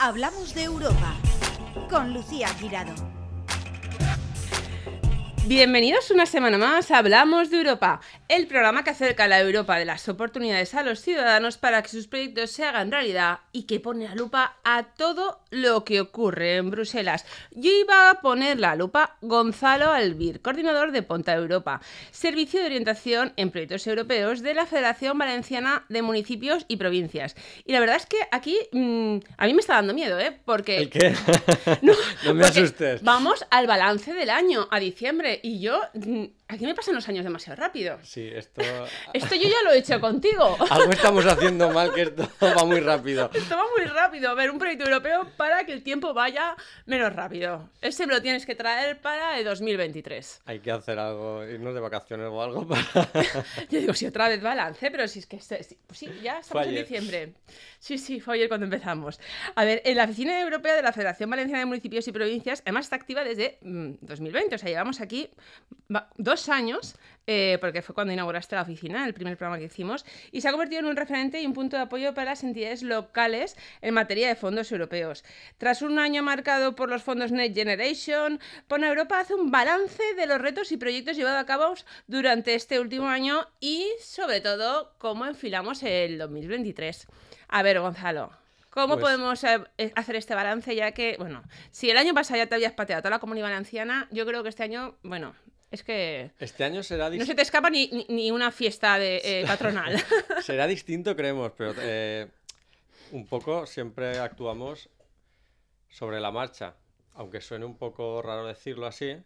Hablamos de Europa con Lucía Girado. Bienvenidos una semana más a Hablamos de Europa, el programa que acerca la Europa de las oportunidades a los ciudadanos para que sus proyectos se hagan realidad y que pone la lupa a todo lo que ocurre en Bruselas. Yo iba a poner la lupa Gonzalo Albir, coordinador de Ponta Europa, servicio de orientación en proyectos europeos de la Federación Valenciana de Municipios y Provincias. Y la verdad es que aquí mm, a mí me está dando miedo, ¿eh? Porque... ¿El qué? No, No me asustes. Vamos al balance del año, a diciembre, y yo... mm, Aquí me pasan los años demasiado rápido. Sí, esto... Esto yo ya lo he hecho contigo. Algo estamos haciendo mal, que esto va muy rápido. Esto va muy rápido. Ver un proyecto europeo para que el tiempo vaya menos rápido. Ese me lo tienes que traer para el 2023. Hay que hacer algo, irnos de vacaciones o algo para... Yo digo, sí, otra vez balance, pero si es que... este- sí, pues sí, ya estamos en diciembre. Sí, sí, fue ayer cuando empezamos. A ver, en la Oficina Europea de la Federación Valenciana de Municipios y Provincias, además está activa desde mm, 2020, o sea, llevamos aquí va- dos años, eh, porque fue cuando inauguraste la oficina, el primer programa que hicimos, y se ha convertido en un referente y un punto de apoyo para las entidades locales en materia de fondos europeos. Tras un año marcado por los fondos Next Generation, Pona Europa hace un balance de los retos y proyectos llevados a cabo durante este último año y, sobre todo, cómo enfilamos el 2023. A ver, Gonzalo. ¿Cómo Pues- podemos eh, eh, hacer este balance? Ya que, bueno, si el año pasado ya te habías pateado toda la comunidad valenciana, yo creo que este año, bueno, es que Este año será, dis- no se te escapa ni, ni- ni una fiesta de, eh, patronal. será distinto, creemos, pero eh, un poco siempre actuamos sobre la marcha, aunque suene un poco raro decirlo así,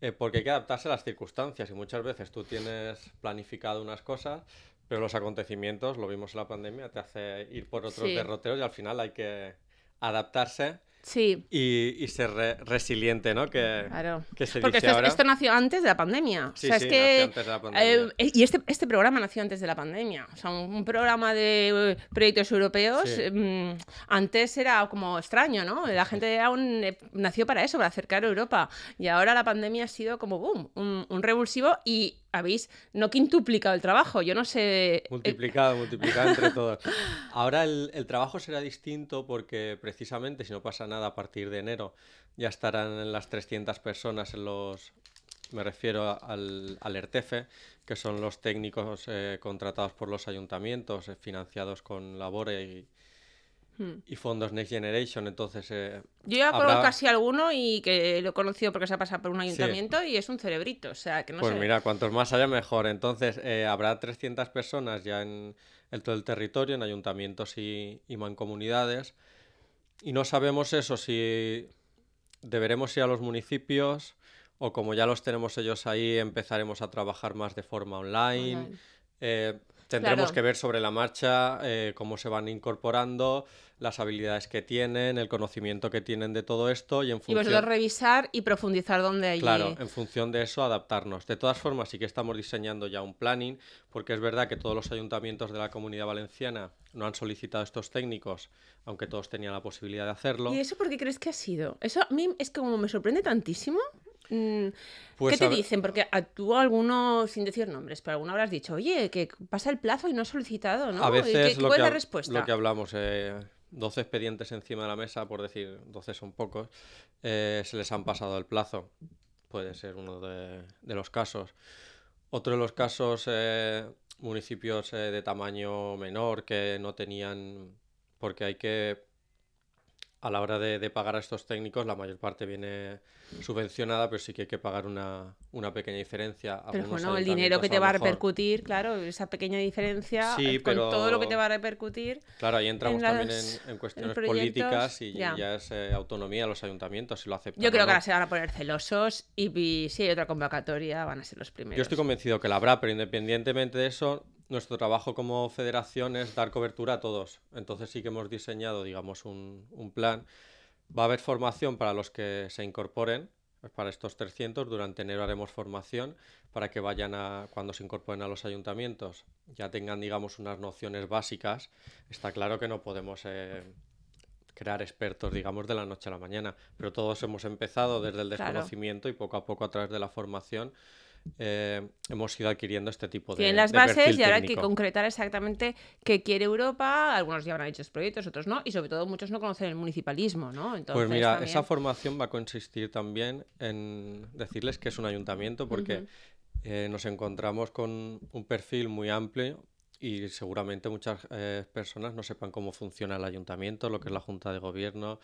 eh, porque hay que adaptarse a las circunstancias y muchas veces tú tienes planificado unas cosas, pero los acontecimientos, lo vimos en la pandemia, te hace ir por otros Sí. derroteros y al final hay que adaptarse sí, y, y ser re- resiliente, ¿no? Que, claro. que se Porque dice esto, ahora. esto nació antes de la pandemia. Sí, o sea, sí, es que. antes de la pandemia. eh, y este, este programa nació antes de la pandemia. O sea, un, un programa de eh, proyectos europeos Sí. mm, antes era como extraño, ¿no? La gente aún eh, nació para eso, para acercar a Europa. Y ahora la pandemia ha sido como boom, un, un revulsivo y habéis no quintuplicado el trabajo. Yo no sé. eh, Multiplicado, multiplicado entre todos. Ahora el, el trabajo será distinto porque precisamente si no pasa nada a partir de enero ya estarán las 300 personas en los... Me refiero al, al ERTEFE, que son los técnicos eh, contratados por los ayuntamientos, eh, financiados con Labore y, Hmm. y fondos Next Generation. Entonces, eh, Yo ya habrá- conozco casi alguno y que lo he conocido porque se ha pasado por un ayuntamiento y es un cerebrito. O sea, que no Pues sé. mira, cuantos más haya mejor. Entonces, eh, habrá 300 personas ya en, en todo el territorio, en ayuntamientos y, y mancomunidades. Y no sabemos eso, si deberemos ir a los municipios o como ya los tenemos ellos ahí, empezaremos a trabajar más de forma online. Online. Eh, tendremos Claro. que ver sobre la marcha eh, cómo se van incorporando, las habilidades que tienen, el conocimiento que tienen de todo esto y en Y función... vosotros revisar y profundizar donde hay. Claro, en función de eso adaptarnos. De todas formas, sí que estamos diseñando ya un planning, porque es verdad que todos los ayuntamientos de la comunidad valenciana no han solicitado estos técnicos, aunque todos tenían la posibilidad de hacerlo. ¿Y eso por qué crees que ha sido? Eso a mí es que como me sorprende tantísimo. Mm, Pues ¿Qué te ver- dicen? Porque a tú alguno, sin decir nombres, pero alguno habrás dicho, oye, que pasa el plazo y no has solicitado, ¿no? A ¿Y veces qué- lo, ¿Cuál que, la respuesta? lo que hablamos, eh, 12 expedientes encima de la mesa, por decir 12 son pocos, eh, se les han pasado el plazo. Puede ser uno de, de los casos. Otro de los casos, eh, municipios eh, de tamaño menor que no tenían, porque hay que, a la hora de, de pagar a estos técnicos, la mayor parte viene subvencionada, pero sí que hay que pagar una, una pequeña diferencia. Pero bueno, el dinero que te va a repercutir, claro, esa pequeña diferencia Sí, con todo lo que te pero- va a repercutir. Claro, ahí entramos también las- en, en cuestiones proyectos, políticas y ya. ya, es eh, autonomía los ayuntamientos si lo aceptan. Yo creo que ahora se van a poner celosos y, y si hay otra convocatoria van a ser los primeros. Yo estoy convencido que la habrá, pero independientemente de eso, nuestro trabajo como federación es dar cobertura a todos. Entonces sí que hemos diseñado, digamos, un, un plan. Va a haber formación para los que se incorporen, pues para estos 300. Durante enero haremos formación para que vayan a, cuando se incorporen a los ayuntamientos, ya tengan, digamos, unas nociones básicas. Está claro que no podemos eh, crear expertos, digamos, de la noche a la mañana, pero todos hemos empezado desde el Claro. desconocimiento y poco a poco a través de la formación eh, hemos ido adquiriendo este tipo de. Tienen las de bases perfil y ahora hay que técnico. concretar exactamente qué quiere Europa. Algunos ya habrán hecho proyectos, otros no. Y sobre todo muchos no conocen el municipalismo, ¿no? Entonces, Pues mira, también- esa formación va a consistir también en decirles que es un ayuntamiento, porque Ujú. eh, nos encontramos con un perfil muy amplio y seguramente muchas eh, personas no sepan cómo funciona el ayuntamiento, lo que es la Junta de Gobierno,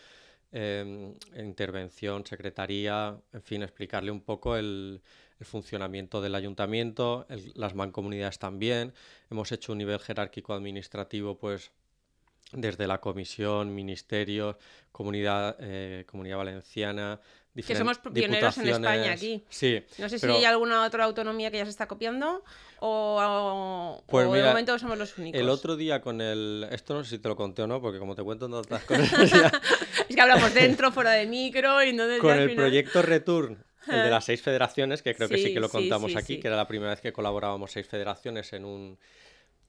em, intervención, secretaría, en fin, explicarle un poco el, funcionamiento del ayuntamiento, las mancomunidades también. Hemos hecho un nivel jerárquico administrativo, pues desde la comisión, ministerios, comunidad, eh, comunidad valenciana, diferen- somos pioneros en España aquí. Sí, No sé pero- si hay alguna otra autonomía que ya se está copiando o, o- Pues o de momento somos los únicos. El otro día con el... Esto no sé si te lo conté o no, porque como te cuento tantas cosas, ya- Es que hablamos dentro, fuera de micro y entonces con el final- proyecto Return, el de las seis federaciones, que creo que sí que lo contamos sí, aquí, que era la primera vez que colaborábamos seis federaciones en un,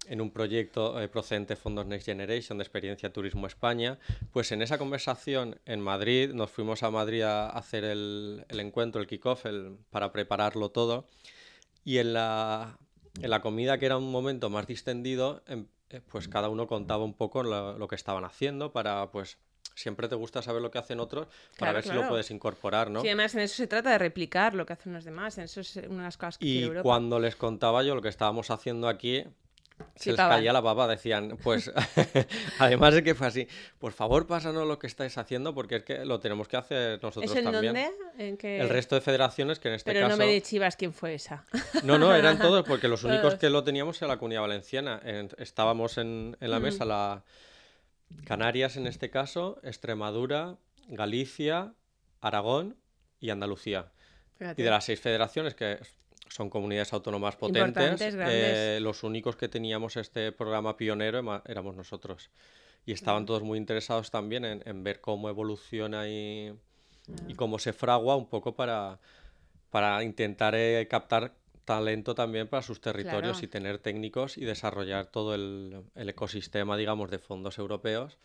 en un proyecto eh, procedente de Fondos Next Generation de Experiencia Turismo España, pues en esa conversación en Madrid, nos fuimos a Madrid a hacer el, el encuentro, el kickoff, para prepararlo todo, y en la, en la comida, que era un momento más distendido, em- eh, pues cada uno contaba un poco lo, lo que estaban haciendo para, pues, siempre te gusta saber lo que hacen otros para Claro, ver si claro. lo puedes incorporar, ¿no? Sí, además en eso se trata de replicar lo que hacen los demás. En eso es una de las cosas que Y quiere Europa. cuando les contaba yo lo que estábamos haciendo aquí, se les caía la baba, decían, pues, además de que fue así, por favor pásanos lo que estáis haciendo porque es que lo tenemos que hacer nosotros ¿Eso en también. dónde? ¿En qué? El resto de federaciones que en este Pero caso... no me de chivas quién fue esa. No, no, eran todos, porque los únicos que lo teníamos era la Comunidad Valenciana. En- estábamos en, en la mesa la Canarias en este caso, Extremadura, Galicia, Aragón y Andalucía. Fíjate. Y de las seis federaciones, que son comunidades autónomas potentes, eh, los únicos que teníamos este programa pionero éramos nosotros. Y estaban todos muy interesados también en, en ver cómo evoluciona y, y cómo se fragua un poco para, para intentar eh, captar talento también para sus territorios Claro. y tener técnicos y desarrollar todo el, el ecosistema, digamos, de fondos europeos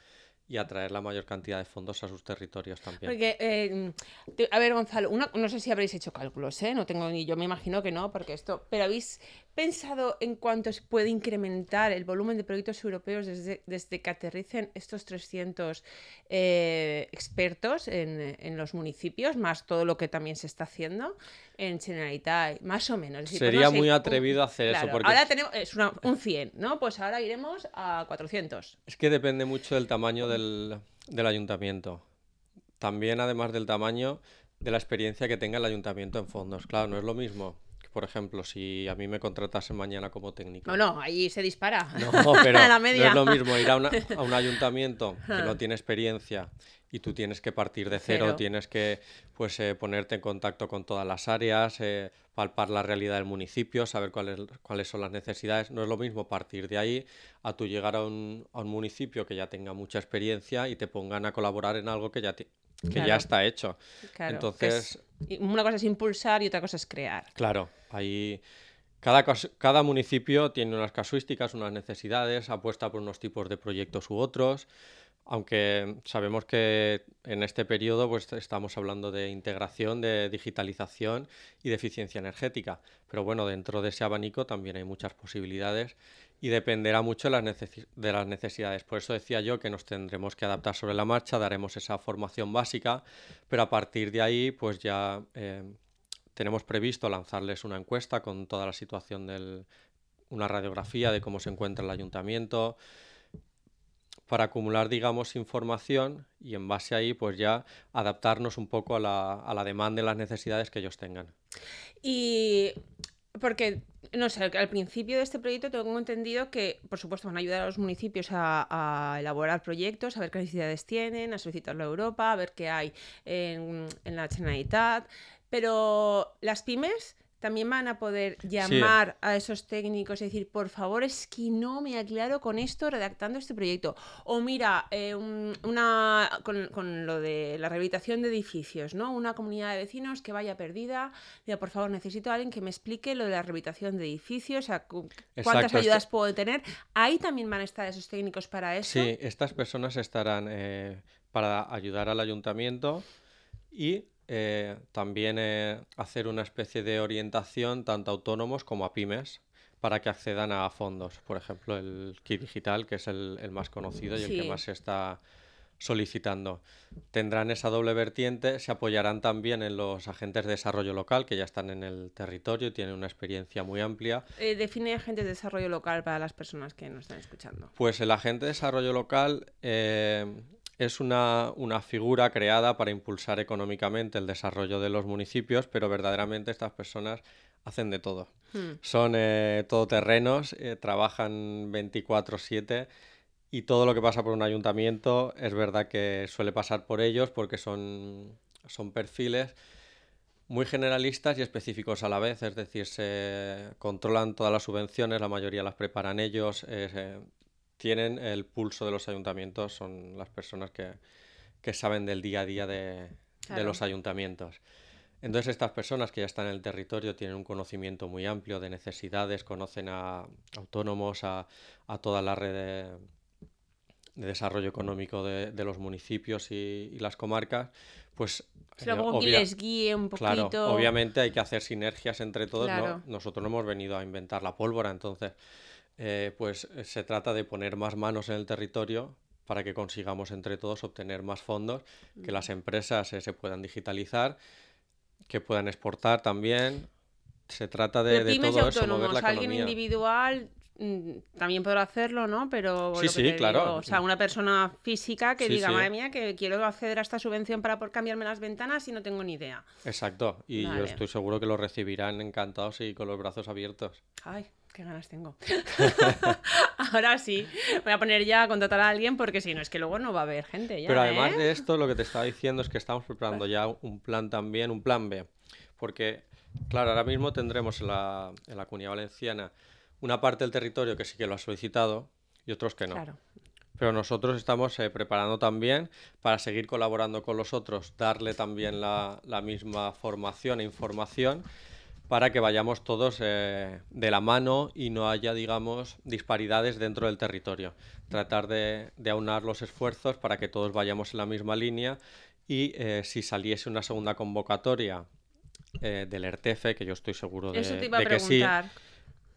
y atraer la mayor cantidad de fondos a sus territorios también. Porque, eh, a ver, Gonzalo, no sé si habréis hecho cálculos, ¿eh? No tengo ni yo, me imagino que no, porque esto. Pero habéis pensado en cuánto se puede incrementar el volumen de proyectos europeos desde, desde que aterricen estos 300 eh, expertos en, en los municipios, más todo lo que también se está haciendo en Generalitat, más o menos. Pues Sería sé, muy un- atrevido hacer eso, porque- Ahora tenemos es una- un 100, ¿no? Pues ahora iremos a 400. Es que depende mucho del tamaño del, del ayuntamiento. También, además del tamaño, de la experiencia que tenga el ayuntamiento en fondos. Claro, no es lo mismo por ejemplo, si a mí me contratasen mañana como técnico. No, no, ahí se dispara. No, pero a la no media. es lo mismo ir a, una- a un ayuntamiento que no tiene experiencia y tú tienes que partir de cero, Cero. tienes que pues eh, ponerte en contacto con todas las áreas, eh, palpar la realidad del municipio, saber cuáles, cuáles son las necesidades. No es lo mismo partir de ahí a tú llegar a un, a un municipio que ya tenga mucha experiencia y te pongan a colaborar en algo que ya, que Claro. ya está hecho. Claro, Entonces, una cosa es impulsar y otra cosa es crear. Claro, ahí cada, cada municipio tiene unas casuísticas, unas necesidades, apuesta por unos tipos de proyectos u otros, aunque sabemos que en este periodo pues estamos hablando de integración, de digitalización y de eficiencia energética, pero bueno, dentro de ese abanico también hay muchas posibilidades y dependerá mucho de las, necesi- de las necesidades. Por eso decía yo que nos tendremos que adaptar sobre la marcha, daremos esa formación básica, pero a partir de ahí pues ya eh, tenemos previsto lanzarles una encuesta con toda la situación del una radiografía de cómo se encuentra el ayuntamiento para acumular digamos información y en base a ahí pues ya adaptarnos un poco a la, a la demanda y las necesidades que ellos tengan. Y porque, no sé, al principio de este proyecto tengo entendido que, por supuesto, van a ayudar a los municipios a, elaborar proyectos, a ver qué necesidades tienen, a solicitarlo a Europa, a ver qué hay en, en la Generalitat, pero las pymes también van a poder llamar a esos técnicos y decir, por favor, es que no me aclaro con esto redactando este proyecto. O mira, eh, un- una con, con lo de la rehabilitación de edificios, ¿no? Una comunidad de vecinos que vaya perdida, diga, por favor, necesito a alguien que me explique lo de la rehabilitación de edificios, o sea, cu- cuántas Exacto, ayudas esto- puedo tener. Ahí también van a estar esos técnicos para eso. Sí, estas personas estarán eh, para ayudar al ayuntamiento y eh, también eh, hacer una especie de orientación tanto a autónomos como a pymes para que accedan a fondos. Por ejemplo, el Kit Digital, que es el, el más conocido y el que más se está solicitando. Tendrán esa doble vertiente, se apoyarán también en los agentes de desarrollo local que ya están en el territorio y tienen una experiencia muy amplia. Eh, define agentes de desarrollo local para las personas que nos están escuchando. Pues el agente de desarrollo local eh, es una, una figura creada para impulsar económicamente el desarrollo de los municipios, pero verdaderamente estas personas hacen de todo. Hmm. Son eh, todoterrenos, eh, trabajan 24/7 y todo lo que pasa por un ayuntamiento es verdad que suele pasar por ellos porque son, son perfiles muy generalistas y específicos a la vez, es decir, se controlan todas las subvenciones, la mayoría las preparan ellos, eh, tienen el pulso de los ayuntamientos, son las personas que, que saben del día a día de, los ayuntamientos. Entonces estas personas que ya están en el territorio tienen un conocimiento muy amplio de necesidades, conocen a autónomos, a, a toda la red de, de desarrollo económico de, de los municipios y, y las comarcas, pues Si luego que obvia- les guíe un Claro, poquito. obviamente hay que hacer sinergias entre todos, ¿no? Nosotros no hemos venido a inventar la pólvora, entonces, eh, pues eh, se trata de poner más manos en el territorio para que consigamos entre todos obtener más fondos, que las empresas eh, se puedan digitalizar, que puedan exportar también. Se trata de, de todo eso, mover la alguien economía. individual mm, también podrá hacerlo, ¿no? Pero Sí, sí, claro. digo, o sea, una persona física que Sí, diga, sí. madre mía, que quiero acceder a esta subvención para por cambiarme las ventanas y no tengo ni idea. Exacto, y yo estoy seguro que lo recibirán encantados y con los brazos abiertos. Ay, qué ganas tengo. Ahora sí, voy a poner ya a contratar a alguien porque si no es que luego no va a haber gente ya. Pero además ¿eh? de esto, lo que te estaba diciendo es que estamos preparando ya un plan también, un plan B. Porque, claro, ahora mismo tendremos en la, en la Comunidad Valenciana una parte del territorio que sí que lo ha solicitado y otros que no. Claro. Pero nosotros estamos eh, preparando también para seguir colaborando con los otros, darle también la, la misma formación e información para que vayamos todos eh, de la mano y no haya, digamos, disparidades dentro del territorio. Tratar de, de aunar los esfuerzos para que todos vayamos en la misma línea y eh, si saliese una segunda convocatoria eh, del ERTEFE, que yo estoy seguro de, Eso te iba a que sí, preguntar.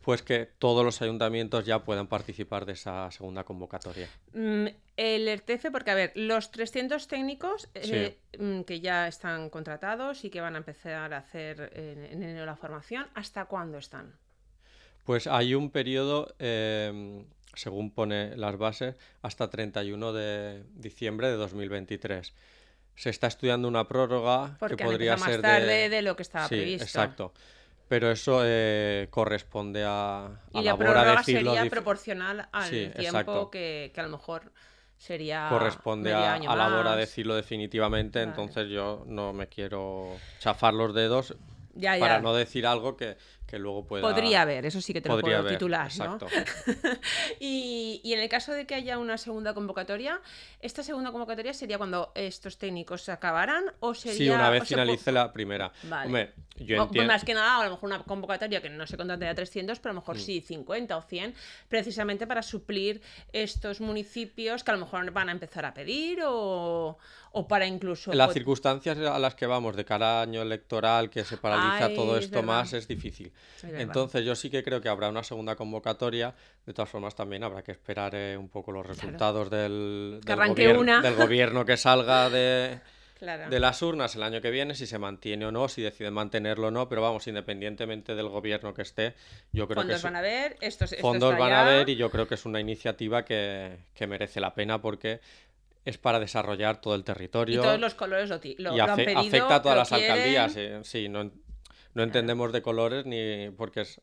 Pues que todos los ayuntamientos ya puedan participar de esa segunda convocatoria. Mm, El ERTEFE, porque a ver, los 300 técnicos eh, mm, que ya están contratados y que van a empezar a hacer en, en enero la formación, ¿hasta cuándo están? Pues hay un periodo, eh, según pone las bases, hasta 31 de diciembre de 2023. Se está estudiando una prórroga Porque que podría ser más tarde de... de lo que estaba sí, previsto. exacto. Pero eso eh, corresponde a, a Y la labor a prórroga decirlo sería proporcional al Sí, tiempo que, que a lo mejor sería. corresponde a, año a labor a más. decirlo definitivamente, Vale. entonces yo no me quiero chafar los dedos Ya, ya. para no decir algo que, que luego pueda... Podría haber, eso sí que te lo puedo haber, titular, ¿no? exacto. y, y en el caso de que haya una segunda convocatoria, ¿esta segunda convocatoria sería cuando estos técnicos se acabaran o sería... Sí, una vez finalice la primera. Vale. Hombre, yo O, pues entiendo... más que nada, a lo mejor una convocatoria que no se contrate a 300, pero a lo Mm. mejor sí 50 o 100, precisamente para suplir estos municipios que a lo mejor van a empezar a pedir o, o para incluso... Las circunstancias a las que vamos de cara a año electoral, que se paraliza Ay, todo es esto más, es difícil. Entonces yo sí que creo que habrá una segunda convocatoria. De todas formas también habrá que esperar eh, un poco los resultados del, Que del, arranque gobier- una. del gobierno que salga de, Claro. de las urnas el año que viene, si se mantiene o no, si deciden mantenerlo o no. Pero vamos, independientemente del gobierno que esté, yo creo que fondos es- van a ver, estos, esto fondos van a ver y yo creo que es una iniciativa que, que merece la pena porque es para desarrollar todo el Y territorio todos los colores lo, lo- y lo han pedido, afecta a todas las quieren. alcaldías. eh, Sí, no, no entendemos de colores ni porque es-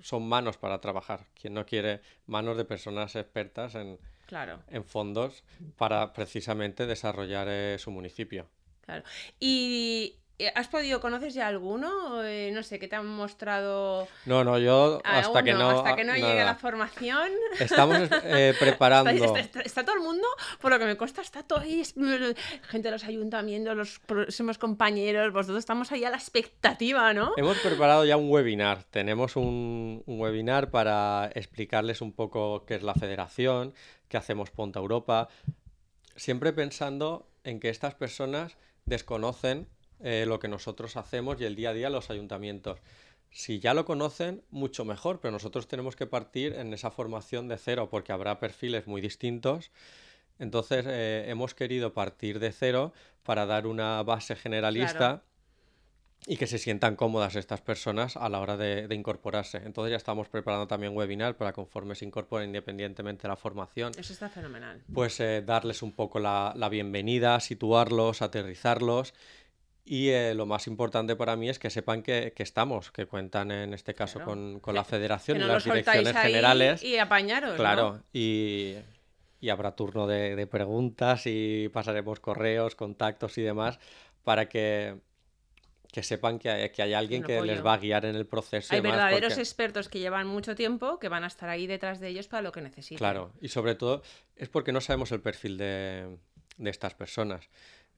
son manos para trabajar. Quien no quiere manos de personas expertas en, Claro, en fondos para precisamente desarrollar eh, su municipio. claro. ¿Y has podido, conoces ya alguno? Eh, no sé, ¿qué te han mostrado? No, no, yo hasta Aún que no. hasta que no llegue la formación. Estamos eh, preparando. Está, está- está todo el mundo, por lo que me consta, está todo ahí, es- gente de los ayuntamientos, los próximos compañeros, vosotros estamos ahí a la expectativa, ¿no? Hemos preparado ya un webinar. Tenemos un, un webinar para explicarles un poco qué es la federación, qué hacemos Ponta Europa, siempre pensando en que estas personas desconocen eh, lo que nosotros hacemos y el día a día los ayuntamientos. Si ya lo conocen, mucho mejor, pero nosotros tenemos que partir en esa formación de cero porque habrá perfiles muy distintos. Entonces eh, hemos querido partir de cero para dar una base generalista Claro. y que se sientan cómodas estas personas a la hora de, de incorporarse. Entonces ya estamos preparando también webinar para conforme se incorporen independientemente de la formación, Eso está fenomenal. pues eh, darles un poco la, la bienvenida, situarlos, aterrizarlos. Y eh, lo más importante para mí es que sepan que, que estamos, que cuentan en este caso Claro. con, con la federación y no lo las direcciones generales. y apañaros, ¿no? Claro, y, y habrá turno de, de preguntas y pasaremos correos, contactos y demás para que, que sepan que hay, que hay alguien que les va a guiar en el proceso. y Hay demás, verdaderos porque- expertos que llevan mucho tiempo que van a estar ahí detrás de ellos para lo que necesiten. Claro, y sobre todo es porque no sabemos el perfil de, de estas personas.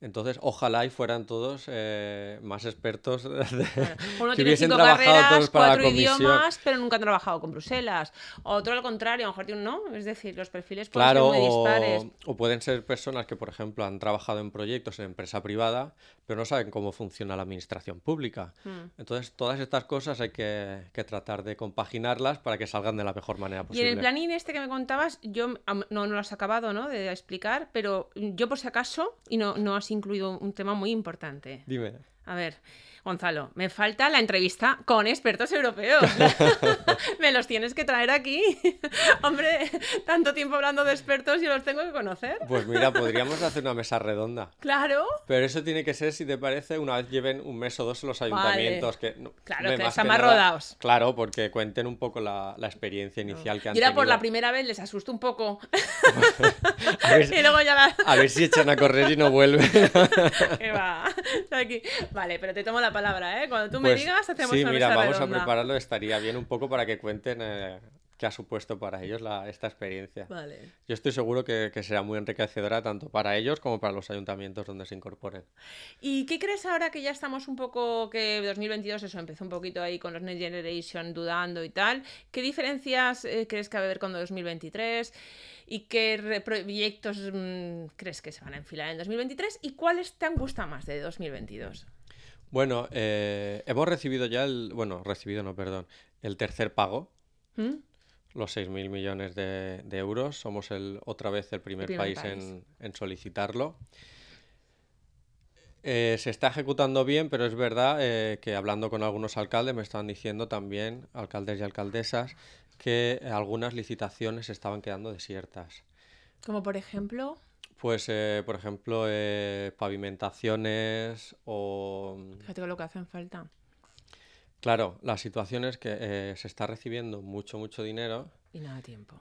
Entonces, ojalá y fueran todos eh, más expertos de-. Uno que tiene hubiesen cinco trabajado carreras, todos para la cuatro comisión. idiomas, pero nunca han trabajado con Bruselas. Otro al contrario, a lo mejor tiene un no. Es decir, los perfiles pueden Claro, ser muy dispares. o, o pueden ser personas que, por ejemplo, han trabajado en proyectos en empresa privada, pero no saben cómo funciona la administración pública. Hmm. Entonces, todas estas cosas hay que, que tratar de compaginarlas para que salgan de la mejor manera Y en posible. el planín este que me contabas, yo no, no lo has acabado ¿no? de explicar, pero yo por si acaso, y no, no has incluido un tema muy importante. Dime. A ver, Gonzalo, me falta la entrevista con expertos europeos. me los tienes que traer aquí. Hombre, tanto tiempo hablando de expertos, yo los tengo que conocer. Pues mira, podríamos hacer una mesa redonda. Claro. Pero eso tiene que ser, si te parece, una vez lleven un mes o dos en los ayuntamientos. Que, no- Claro, que más están rodados. Claro, porque cuenten un poco la, la experiencia inicial que han Y era por la tenido. primera vez, les asusto un poco. A ver, y luego ya la... a ver si echan a correr y no vuelven. que va. Aquí. Vale, pero te tomo la palabra, ¿eh? Cuando tú me Pues, digas, hacemos sí, una mira, mesa vamos redonda. a prepararlo. Estaría bien un poco para que cuenten eh, qué ha supuesto para ellos la, esta experiencia. Vale. Yo estoy seguro que, que será muy enriquecedora tanto para ellos como para los ayuntamientos donde se incorporen. ¿Y qué crees ahora que ya estamos un poco, que 2022 eso empezó un poquito ahí con los Next Generation dudando y tal? ¿Qué diferencias eh, crees que va a haber con 2023? ¿Y qué proyectos mm, crees que se van a enfilar en 2023? ¿Y cuáles te han gustado más de 2022? Bueno, eh, hemos recibido ya el... Bueno, recibido no, perdón. El tercer pago, ¿Mm? los 6.000 millones de, de euros. Somos el, otra vez el primer, primer país, país. En, en solicitarlo. Eh, se está ejecutando bien, pero es verdad eh, que hablando con algunos alcaldes me estaban diciendo también, alcaldes y alcaldesas, que algunas licitaciones estaban quedando desiertas. Como por ejemplo... Pues, eh, por ejemplo, eh, pavimentaciones o... Fíjate lo que hacen falta. Claro, la situación es que eh, se está recibiendo mucho, mucho dinero Y nada tiempo.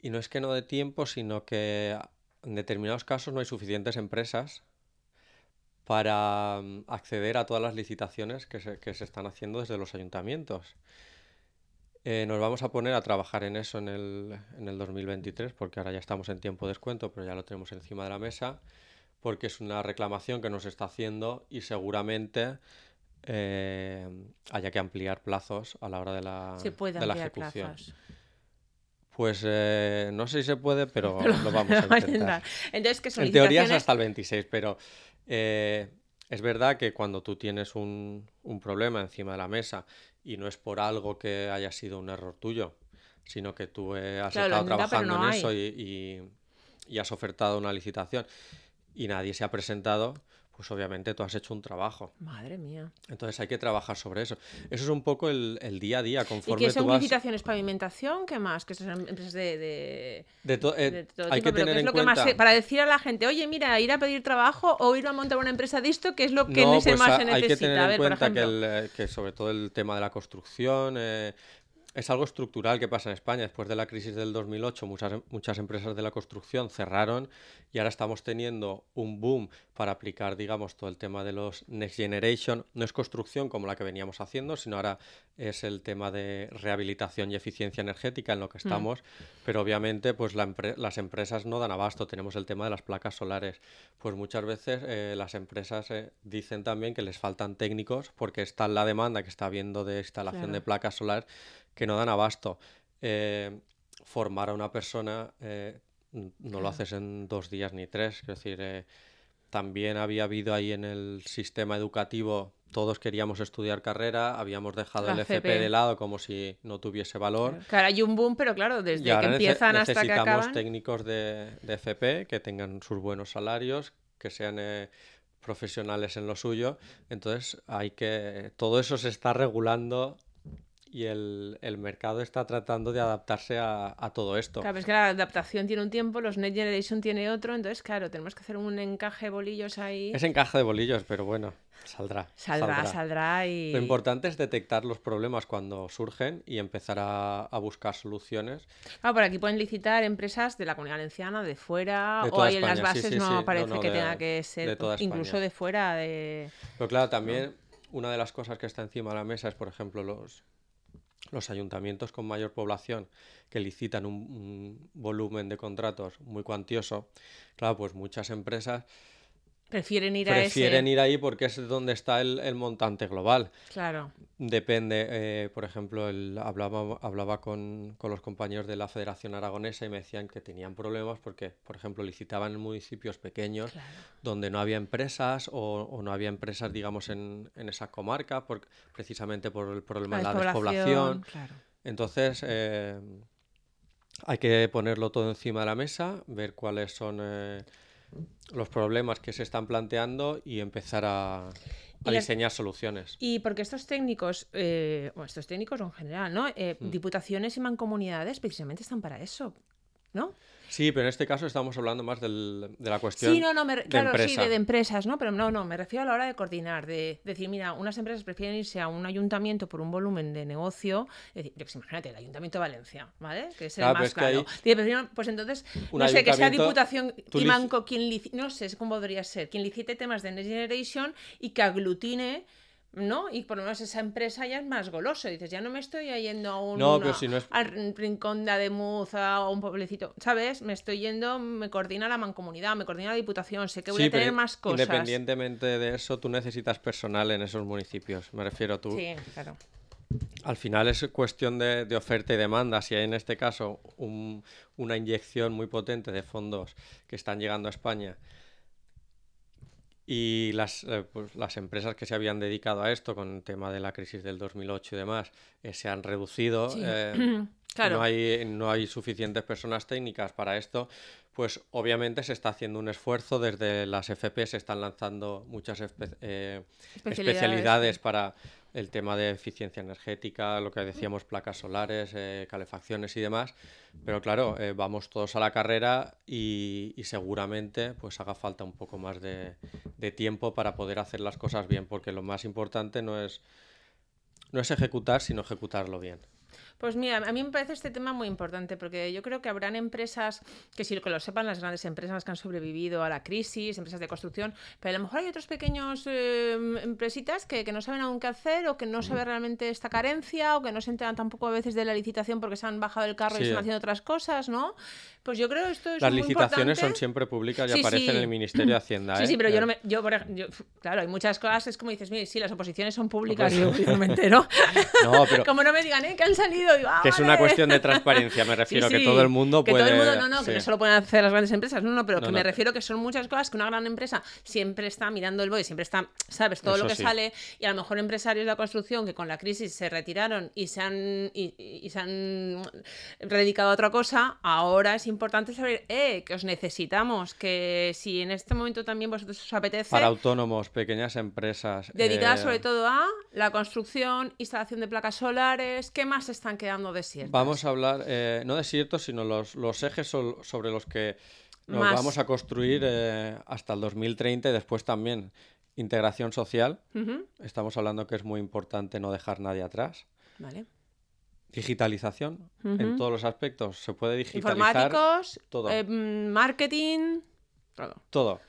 y no es que no dé tiempo, sino que en determinados casos no hay suficientes empresas para mm, acceder a todas las licitaciones que se, que se están haciendo desde los ayuntamientos. Eh, nos vamos a poner a trabajar en eso en el, en el 2023, porque ahora ya estamos en tiempo de descuento, pero ya lo tenemos encima de la mesa, porque es una reclamación que nos está haciendo y seguramente eh, haya que ampliar plazos a la hora de la, Se puede de la ejecución. plazos. Pues eh, no sé si se puede, pero lo vamos a intentar. Entonces, ¿qué En teoría es hasta el 26, pero eh, es verdad que cuando tú tienes un, un problema encima de la mesa y no es por algo que haya sido un error tuyo, sino que tú eh, has Claro, estado intenta, trabajando no en hay. eso y, y- y has ofertado una licitación y nadie se ha presentado, pues obviamente tú has hecho un trabajo. Madre mía. Entonces hay que trabajar sobre eso. Eso es un poco el, el día a día, ¿Y conforme qué son vas... licitaciones? ¿Pavimentación? ¿Qué más? Que son empresas de... de- De to- eh, de todo hay tipo, que tener ¿qué es en lo que más cuenta... se- para decir a la gente, oye, mira, ir a pedir trabajo o ir a montar una empresa de esto, que es lo que No, pues más a- se hay que necesita. tener a en ver, por cuenta que, el, eh, que sobre todo el tema de la construcción eh, es algo estructural que pasa en España. Después de la crisis del 2008, muchas, muchas empresas de la construcción cerraron y ahora estamos teniendo un boom para aplicar, digamos, todo el tema de los Next Generation. No es construcción como la que veníamos haciendo, sino ahora es el tema de rehabilitación y eficiencia energética en lo que estamos. Pero obviamente, pues la empre- las empresas no dan abasto. Tenemos el tema de las placas solares. Pues muchas veces eh, las empresas eh, dicen también que les faltan técnicos porque está la demanda que está habiendo de instalación Claro. de placas solares que no dan abasto. Eh, formar a una persona eh, no lo haces en dos días ni tres. Es decir, eh, también había habido ahí en el sistema educativo, todos queríamos estudiar carrera, habíamos dejado La el FP FP. de lado como si no tuviese valor. Claro, hay un boom, pero claro, desde que nece- empiezan hasta que necesitamos acaban. técnicos de, de FP que tengan sus buenos salarios, que sean eh, profesionales en lo suyo. Entonces hay que todo eso se está regulando y el, el mercado está tratando de adaptarse a, a todo esto. Claro, pero es que la adaptación tiene un tiempo, los Next Generation tiene otro, entonces, claro, tenemos que hacer un encaje de bolillos ahí. Es encaje de bolillos, pero bueno, saldrá. Saldrá, saldrá y... Lo importante es detectar los problemas cuando surgen y empezar a, a buscar soluciones. Ah, por aquí pueden licitar empresas de la Comunidad Valenciana, de fuera, De o ahí en las sí, bases sí, no sí. No, aparece no, que de- tenga que ser incluso de fuera de... Pero claro, también una de las cosas que está encima de la mesa es, por ejemplo, los, los ayuntamientos con mayor población que licitan un, volumen de contratos muy cuantioso. Claro, pues muchas empresas Prefieren ir a prefieren ese... ir ahí porque es donde está el, el montante global. Claro. Depende, eh, por ejemplo, el, hablaba, hablaba con, con los compañeros de la Federación Aragonesa y me decían que tenían problemas porque, por ejemplo, licitaban en municipios pequeños Claro. donde no había empresas o, o no había empresas, digamos, en, en esa comarca, por, precisamente por el problema de la despoblación. Claro. Entonces, eh, hay que ponerlo todo encima de la mesa, ver cuáles son eh, los problemas que se están planteando y empezar a, diseñar soluciones. Y porque estos técnicos, eh, bueno, estos técnicos en general, ¿no? Eh, Mm. Diputaciones y mancomunidades precisamente están para eso, ¿no? Sí, pero en este caso estamos hablando más del- de la cuestión Sí, no, no, me de claro, sí, de, de empresas, ¿no? Pero no, no, me refiero a la hora de coordinar, de decir, mira, unas empresas prefieren irse a un ayuntamiento por un volumen de negocio, es decir, sé, imagínate, el Ayuntamiento de Valencia, ¿vale? Que es el Claro, más claro. prefiero- pues entonces, Un no sé, que sea Diputación tú y lici- Manco quien licite, no sé cómo podría ser, quien licite temas de Next Generation y que aglutine ¿no? Y por lo menos esa empresa ya es más goloso. Dices, ya no me estoy yendo a un No, pero si no es- al rincón de Ademuza o un pueblecito, ¿sabes? Me estoy yendo, me coordina la mancomunidad, me coordina la diputación, sé que voy Sí, a tener más cosas. Independientemente de eso, tú necesitas personal en esos municipios. Me refiero tú. Sí, claro. Al final es cuestión de, de oferta y demanda. Si hay en este caso un- una inyección muy potente de fondos que están llegando a España y las, eh, pues, las empresas que se habían dedicado a esto con el tema de la crisis del 2008 y demás eh, se han reducido. Sí. eh, Claro. no, hay, no hay suficientes personas técnicas para esto, pues obviamente se está haciendo un esfuerzo. Desde las FP se están lanzando muchas espe- eh, Especialidades, para el tema de eficiencia energética, lo que decíamos, placas solares, eh, calefacciones y demás. Pero claro, eh, vamos todos a la carrera y, seguramente pues haga falta un poco más de, de tiempo para poder hacer las cosas bien, porque lo más importante no es, no es ejecutar, sino ejecutarlo bien. Pues mira, a mí me parece este tema muy importante porque yo creo que habrán empresas, que si que lo sepan las grandes empresas que han sobrevivido a la crisis, empresas de construcción, pero a lo mejor hay otros pequeños eh, empresitas que, que no saben aún qué hacer o que no saben realmente esta carencia o que no se enteran tampoco a veces de la licitación porque se han bajado el carro y Sí. están haciendo otras cosas, ¿no? Pues yo creo esto es Las muy licitaciones son siempre públicas y Sí, aparecen en sí. el Ministerio de Hacienda. Sí, ¿eh? sí, pero yo no me. Yo, por ej- yo- claro, hay muchas cosas, es como dices, mire, sí, las oposiciones son públicas, Pues- yo, yo no me entero. No, pero Como no me digan, ¿eh? Que han salido, digo, ah, que es una cuestión de transparencia, me refiero, Sí, que todo el mundo que puede... todo el mundo, no, no, que no solo pueden hacer las grandes empresas, no, no, pero No, que no. me refiero que son muchas cosas que una gran empresa siempre está mirando el BOE, siempre está, sabes, todo lo que sale, y a lo mejor empresarios de la construcción que con la crisis se retiraron y se han, y se han dedicado a otra cosa, ahora es importante saber, eh, que os necesitamos, que si en este momento también vosotros os apetece, Para autónomos, pequeñas empresas... dedicar eh, sobre todo a la construcción, instalación de placas solares, ¿qué más están quedando desiertas? Vamos a hablar, eh, no desiertos, sino los, los ejes sobre los que nos Más. vamos a construir eh, hasta el 2030 y después también integración social. Estamos hablando que es muy importante no dejar nadie atrás. Vale. Digitalización en todos los aspectos. Se puede digitalizar Informáticos, todo. eh, marketing, todo. todo.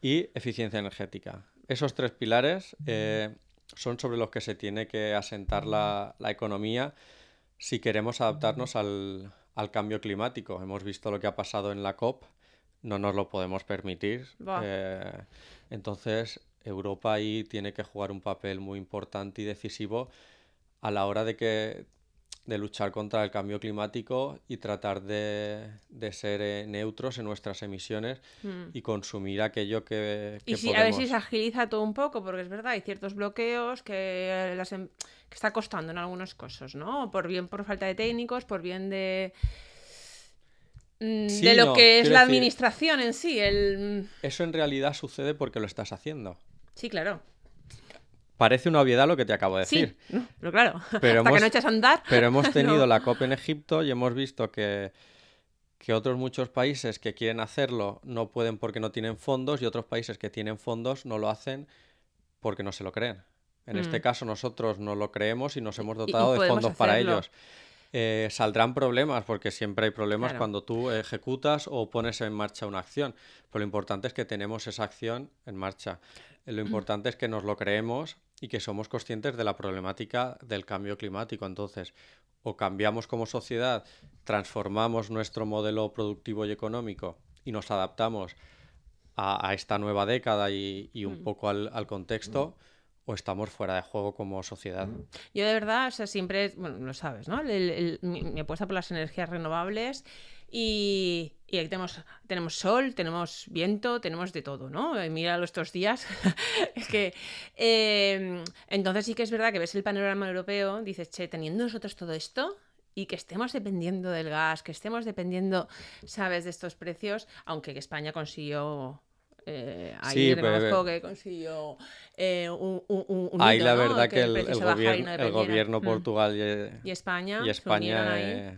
Y eficiencia energética. Esos tres pilares eh, son sobre los que se tiene que asentar la, la economía si queremos adaptarnos al, al cambio climático. Hemos visto lo que ha pasado en la COP, no nos lo podemos permitir. Eh, entonces, Europa ahí tiene que jugar un papel muy importante y decisivo a la hora de que de luchar contra el cambio climático y tratar de, de ser eh, neutros en nuestras emisiones Mm. y consumir aquello que, que Y sí, a ver si se agiliza todo un poco, porque es verdad, hay ciertos bloqueos que, las em- que está costando en algunos casos, ¿no? Por bien por falta de técnicos, por bien de mm, Sí, de lo no, que es la decir- administración en sí, el Eso en realidad sucede porque lo estás haciendo. sí, claro. Parece una obviedad lo que te acabo de Sí, decir. no, pero claro, Pero hasta hemos- que no echas a andar. Pero hemos tenido no. la COP en Egipto y hemos visto que, que otros muchos países que quieren hacerlo no pueden porque no tienen fondos y otros países que tienen fondos no lo hacen porque no se lo creen. En este Mm. caso nosotros no lo creemos y nos hemos y dotado de fondos para ellos. Eh, saldrán problemas porque siempre hay problemas Claro. cuando tú ejecutas o pones en marcha una acción. Pero lo importante es que tenemos esa acción en marcha. Lo importante es que nos lo creemos y que somos conscientes de la problemática del cambio climático. Entonces, o cambiamos como sociedad, transformamos nuestro modelo productivo y económico y nos adaptamos a, a esta nueva década y, y un Mm. poco al, al contexto, o estamos fuera de juego como sociedad. Yo de verdad, siempre, bueno, lo sabes, ¿no? El- el- mi, apuesta por las energías renovables y, y tenemos, tenemos sol, tenemos viento, tenemos de todo, ¿no? Y míralo estos días. es que, eh, entonces sí que es verdad que ves el panorama europeo, dices, che, teniendo nosotros todo esto y que estemos dependiendo del gas, que estemos dependiendo, ¿sabes?, de estos precios, aunque España consiguió... Eh, ahí Sí, reconozco pero- que consiguió eh, un, un, un- Ahí hito, la ¿no? verdad que, el, el no el dependiera. gobierno Mm. Portugal y, Y España, y España eh,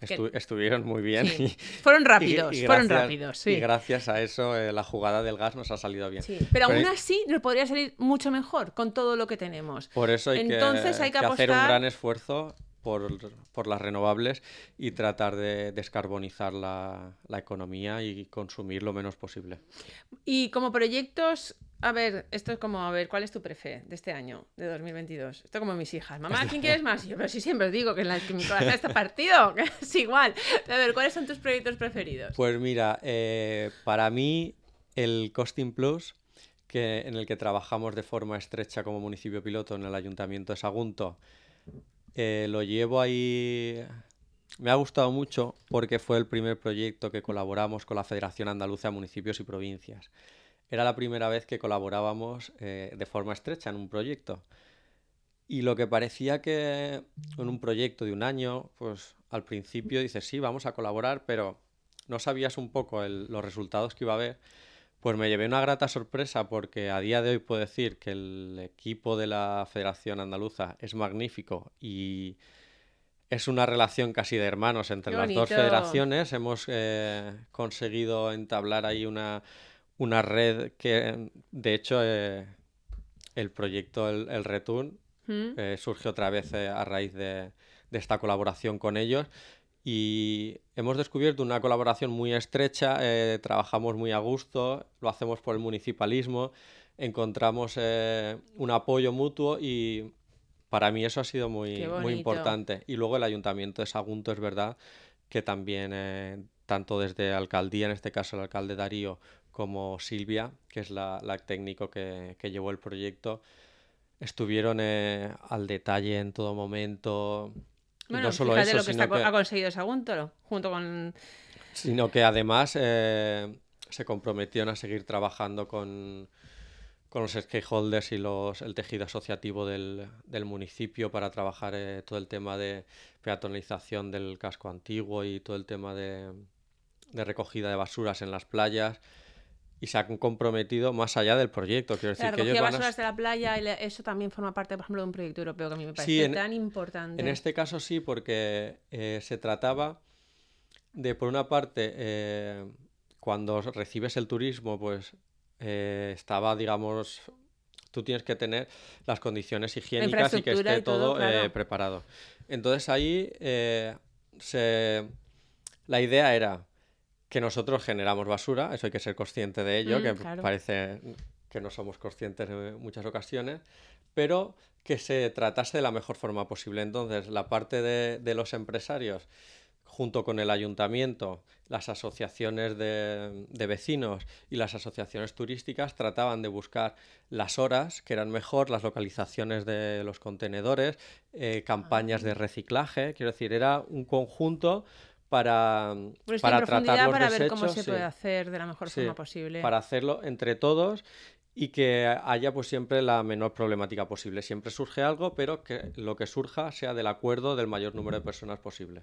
Que- estu- estuvieron muy bien. Sí. y- Fueron rápidos, y fueron gracias- rápidos, sí. Y gracias a eso eh, la jugada del gas nos ha salido bien. Sí, Pero aún Pero- así nos podría salir mucho mejor con todo lo que tenemos. Por eso hay, Entonces que, hay que hacer un apostar- gran esfuerzo por, por las renovables y tratar de descarbonizar la, la economía y consumir lo menos posible. Y como proyectos, a ver, esto es como, a ver, ¿cuál es tu prefe de este año, de 2022? Esto como mis hijas. Mamá, ¿quién quieres más? Y yo, pero sí siempre os digo que, en la, que mi corazón está partido, que es igual. A ver, ¿cuáles son tus proyectos preferidos? Pues mira, eh, para mí el Costing Plus, que, en el que trabajamos de forma estrecha como municipio piloto en el Ayuntamiento de Sagunto, eh, lo llevo ahí. Me ha gustado mucho porque fue el primer proyecto que colaboramos con la Federación Andaluza de Municipios y Provincias. Era la primera vez que colaborábamos eh, de forma estrecha en un proyecto. Y lo que parecía que en un proyecto de un año, pues al principio dices, sí, vamos a colaborar, pero no sabías un poco los resultados que iba a haber. Pues me llevé una grata sorpresa porque a día de hoy puedo decir que el equipo de la Federación Andaluza es magnífico y es una relación casi de hermanos entre las dos federaciones. Hemos eh, conseguido entablar ahí una, una red que, de hecho, eh, el proyecto El, el Return ¿Mm? eh, surge otra vez a raíz de, de esta colaboración con ellos y hemos descubierto una colaboración muy estrecha, eh, trabajamos muy a gusto, lo hacemos por el municipalismo, encontramos eh, un apoyo mutuo y para mí eso ha sido muy, muy importante. Y luego el Ayuntamiento de Sagunto es verdad que también, eh, tanto desde alcaldía, en este caso el alcalde Darío, como Silvia, que es la, la técnico que, que llevó el proyecto, estuvieron eh, al detalle en todo momento. Bueno, no solo fíjate eso, lo que sino está, que, ha conseguido Sagunto, junto con... sino que además eh, se comprometieron a seguir trabajando con, con los stakeholders y los, el tejido asociativo del, del municipio para trabajar eh, todo el tema de peatonalización del casco antiguo y todo el tema de, de recogida de basuras en las playas. Y se han comprometido más allá del proyecto. Quiero decir La que ellos van a de la playa, y eso también forma parte, por ejemplo, de un proyecto europeo que a mí me parece Sí, en- tan importante. En este caso sí, porque eh, se trataba de, por una parte, eh, cuando recibes el turismo, pues eh, estaba, digamos, tú tienes que tener las condiciones higiénicas y que esté y todo, todo, claro. preparado. Entonces ahí se... la idea era que nosotros generamos basura, eso hay que ser consciente de ello, Mm, que claro. parece que no somos conscientes en muchas ocasiones, pero que se tratase de la mejor forma posible. Entonces, la parte de, de los empresarios junto con el ayuntamiento, las asociaciones de, vecinos y las asociaciones turísticas trataban de buscar las horas que eran mejor, las localizaciones de los contenedores, eh, campañas de ah. reciclaje, quiero decir, era un conjunto para, para tratar para ver cómo se puede hacer de la mejor forma posible. Para hacerlo entre todos y que haya pues siempre la menor problemática posible. Siempre surge algo, pero que lo que surja sea del acuerdo del mayor número de personas posible.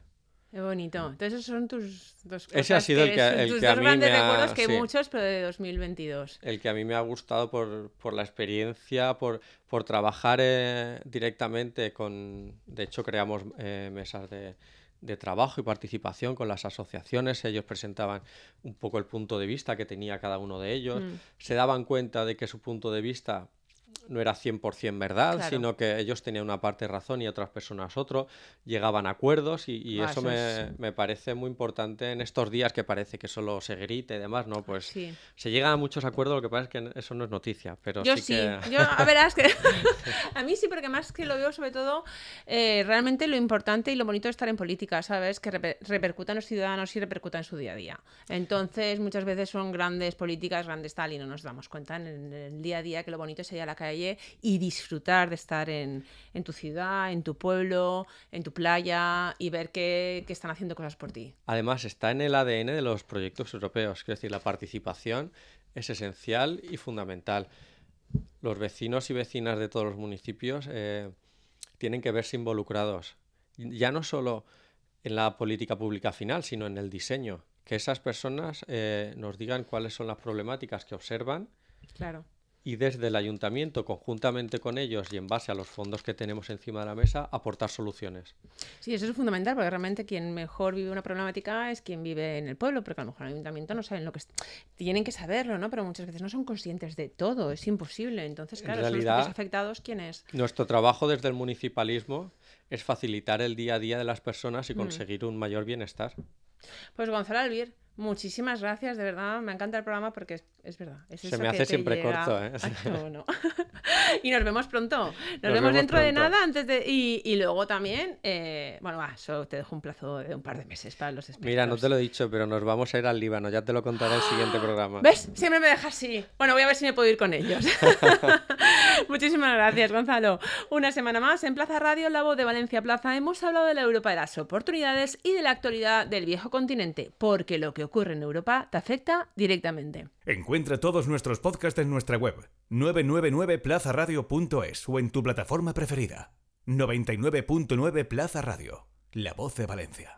Qué bonito. Entonces esos son tus dos cosas Ese ha sido el que, el que a mí grandes me ha... recuerdos, que hay muchos, pero de 2022. El que a mí me ha gustado por, por la experiencia, por, por trabajar eh, directamente con... De hecho, creamos eh, mesas de, de trabajo y participación con las asociaciones. Ellos presentaban un poco el punto de vista que tenía cada uno de ellos. Mm. Se daban cuenta de que su punto de vista no era 100% verdad, sino que ellos tenían una parte razón y otras personas otro, llegaban a acuerdos y, ah, eso, me, parece muy importante en estos días que parece que solo se grite y demás, ¿no? Pues se llegan a muchos acuerdos, lo que pasa es que eso no es noticia, pero yo sí, Yo, a verás que a mí sí, porque más que lo veo sobre todo eh, realmente lo importante y lo bonito de estar en política, ¿sabes? Que repercuta en los ciudadanos y repercuta en su día a día. Entonces, muchas veces son grandes políticas, grandes tal, y no nos damos cuenta en el, día a día que lo bonito sería la calle y disfrutar de estar en, tu ciudad, en tu pueblo, en tu playa y ver que, están haciendo cosas por ti. Además, está en el ADN de los proyectos europeos, es decir, la participación es esencial y fundamental. Los vecinos y vecinas de todos los municipios eh, tienen que verse involucrados, ya no solo en la política pública final, sino en el diseño. Que esas personas eh, nos digan cuáles son las problemáticas que observan claro y desde el ayuntamiento, conjuntamente con ellos y en base a los fondos que tenemos encima de la mesa, aportar soluciones. Sí, eso es fundamental, porque realmente quien mejor vive una problemática es quien vive en el pueblo, porque a lo mejor el ayuntamiento no saben lo que tienen que saberlo, ¿no? Pero muchas veces no son conscientes de todo, es imposible. Entonces, claro, son los afectados quienes. Nuestro trabajo desde el municipalismo es facilitar el día a día de las personas y mm. conseguir un mayor bienestar. Pues Gonzalo Albir, Muchísimas gracias, de verdad. Me encanta el programa porque es, verdad. Se me hace siempre corto, ¿eh? y nos vemos pronto. Nos, vemos, dentro de nada antes de. Y, luego también. Eh, bueno, va, eso te dejo un plazo de un par de meses para los espectadores. Mira, no te lo he dicho, pero nos vamos a ir al Líbano. Ya te lo contaré en el siguiente programa. ¿Ves? Siempre me dejas así. Bueno, voy a ver si me puedo ir con ellos. Muchísimas gracias, Gonzalo. Una semana más en Plaza Radio, la voz de Valencia Plaza. Hemos hablado de la Europa de las oportunidades y de la actualidad del viejo continente. Porque lo ocurre en Europa te afecta directamente. Encuentra todos nuestros podcasts en nuestra web 999plazaradio.es o en tu plataforma preferida. 99.9 Plaza Radio, la voz de Valencia.